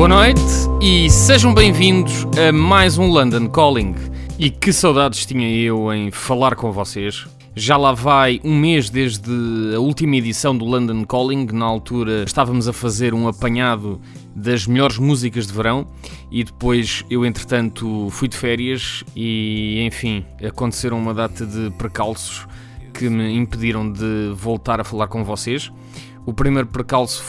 Boa noite e sejam bem-vindos a mais um London Calling. E que saudades tinha eu em falar com vocês. Já lá vai um mês desde a última edição do London Calling. Na altura estávamos a fazer um apanhado das melhores músicas de verão e depois eu, entretanto, fui de férias e, enfim, aconteceram uma data de precalços que me impediram de voltar a falar com vocês. O primeiro percalço